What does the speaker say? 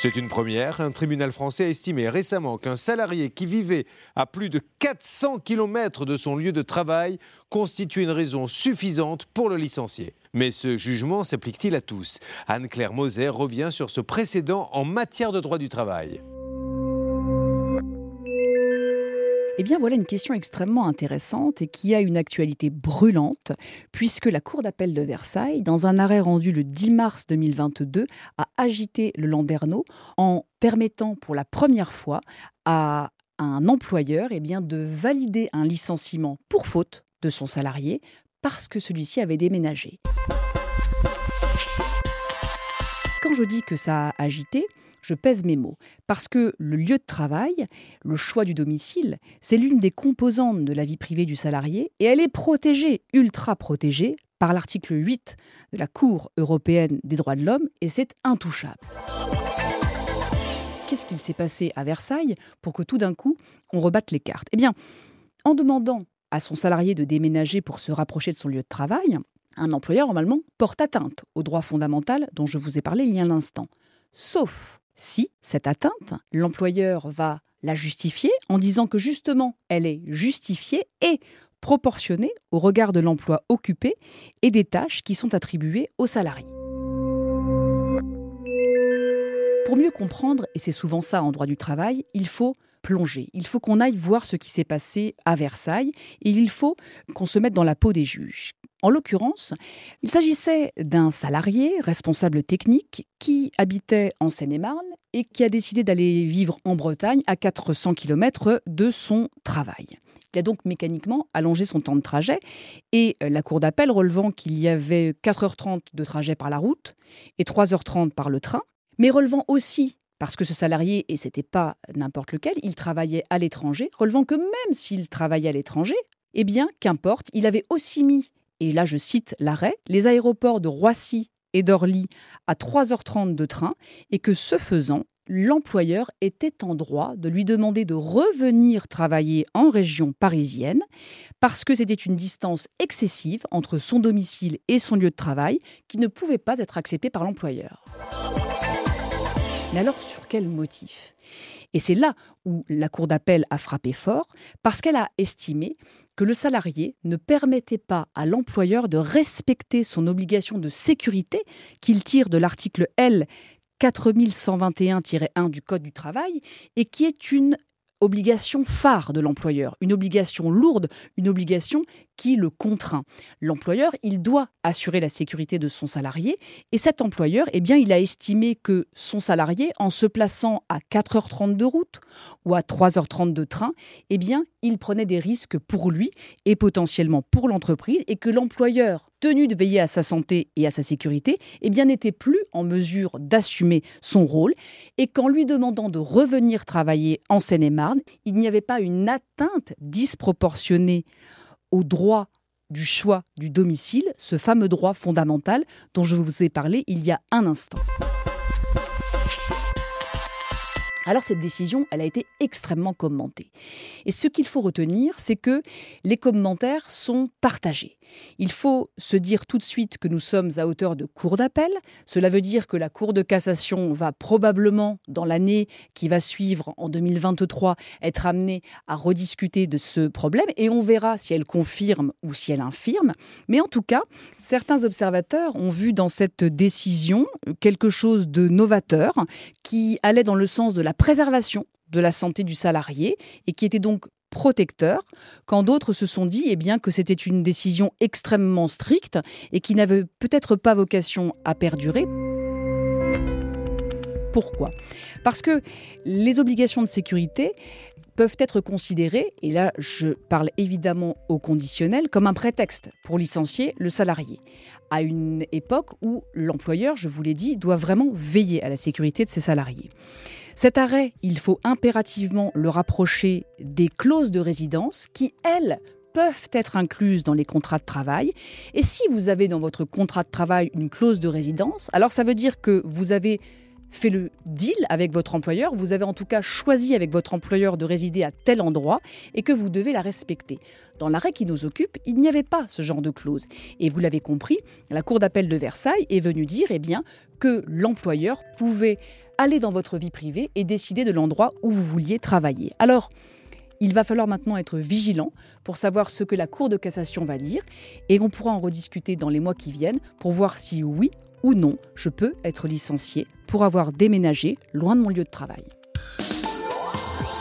C'est une première. Un tribunal français a estimé récemment qu'un salarié qui vivait à plus de 400 km de son lieu de travail constitue une raison suffisante pour le licencier. Mais ce jugement s'applique-t-il à tous? Anne-Claire Moser revient sur ce précédent en matière de droit du travail. Eh bien voilà une question extrêmement intéressante et qui a une actualité brûlante, puisque la Cour d'appel de Versailles, dans un arrêt rendu le 10 mars 2022, a agité le Landerneau en permettant pour la première fois à un employeur eh de valider un licenciement pour faute de son salarié parce que celui-ci avait déménagé. Quand je dis que ça a agité, je pèse mes mots, parce que le lieu de travail, le choix du domicile, c'est l'une des composantes de la vie privée du salarié, et elle est protégée, ultra protégée, par l'article 8 de la Cour européenne des droits de l'homme, et c'est intouchable. Qu'est-ce qu'il s'est passé à Versailles pour que tout d'un coup, on rebatte les cartes? Eh bien, en demandant à son salarié de déménager pour se rapprocher de son lieu de travail, un employeur, normalement, porte atteinte au droit fondamental dont je vous ai parlé il y a un instant. Sauf si cette atteinte, l'employeur va la justifier en disant que justement elle est justifiée et proportionnée au regard de l'emploi occupé et des tâches qui sont attribuées aux salariés. Pour mieux comprendre, et c'est souvent ça en droit du travail, il faut il faut qu'on aille voir ce qui s'est passé à Versailles et il faut qu'on se mette dans la peau des juges. En l'occurrence, il s'agissait d'un salarié responsable technique qui habitait en Seine-et-Marne et qui a décidé d'aller vivre en Bretagne à 400 km de son travail. Il a donc mécaniquement allongé son temps de trajet et la cour d'appel relevant qu'il y avait 4h30 de trajet par la route et 3h30 par le train, mais relevant aussi parce que ce salarié, et c'était pas n'importe lequel, il travaillait à l'étranger, relevant que même s'il travaillait à l'étranger, eh bien, qu'importe, il avait aussi mis et là je cite l'arrêt, les aéroports de Roissy et d'Orly à 3h30 de train, et que ce faisant, l'employeur était en droit de lui demander de revenir travailler en région parisienne parce que c'était une distance excessive entre son domicile et son lieu de travail qui ne pouvait pas être acceptée par l'employeur. Mais alors sur quel motif? Et c'est là où la Cour d'appel a frappé fort, parce qu'elle a estimé que le salarié ne permettait pas à l'employeur de respecter son obligation de sécurité qu'il tire de l'article L 4121-1 du Code du travail et qui est une obligation phare de l'employeur, une obligation lourde, une obligation qui le contraint. L'employeur, il doit assurer la sécurité de son salarié et cet employeur, eh bien, il a estimé que son salarié, en se plaçant à 4h30 de route ou à 3h30 de train, eh bien, il prenait des risques pour lui et potentiellement pour l'entreprise et que l'employeur, tenu de veiller à sa santé et à sa sécurité, eh bien, n'était plus en mesure d'assumer son rôle et qu'en lui demandant de revenir travailler en Seine-et-Marne, il n'y avait pas une atteinte disproportionnée au droit du choix du domicile, ce fameux droit fondamental dont je vous ai parlé il y a un instant. Alors cette décision, elle a été extrêmement commentée. Et ce qu'il faut retenir, c'est que les commentaires sont partagés. Il faut se dire tout de suite que nous sommes à hauteur de cour d'appel. Cela veut dire que la Cour de cassation va probablement, dans l'année qui va suivre, en 2023, être amenée à rediscuter de ce problème et on verra si elle confirme ou si elle infirme. Mais en tout cas, certains observateurs ont vu dans cette décision quelque chose de novateur qui allait dans le sens de la préservation de la santé du salarié et qui était donc protecteur, quand d'autres se sont dit eh bien, que c'était une décision extrêmement stricte et qui n'avait peut-être pas vocation à perdurer. Pourquoi? Parce que les obligations de sécurité peuvent être considérées, et là je parle évidemment au conditionnel, comme un prétexte pour licencier le salarié, à une époque où l'employeur, je vous l'ai dit, doit vraiment veiller à la sécurité de ses salariés. Cet arrêt, il faut impérativement le rapprocher des clauses de résidence qui, elles, peuvent être incluses dans les contrats de travail. Et si vous avez dans votre contrat de travail une clause de résidence, alors ça veut dire que vous avez fait le deal avec votre employeur, vous avez en tout cas choisi avec votre employeur de résider à tel endroit et que vous devez la respecter. Dans l'arrêt qui nous occupe, il n'y avait pas ce genre de clause. Et vous l'avez compris, la Cour d'appel de Versailles est venue dire eh bien, que l'employeur pouvait aller dans votre vie privée et décider de l'endroit où vous vouliez travailler. Alors, il va falloir maintenant être vigilant pour savoir ce que la Cour de cassation va dire et on pourra en rediscuter dans les mois qui viennent pour voir si oui ou non je peux être licencié pour avoir déménagé loin de mon lieu de travail.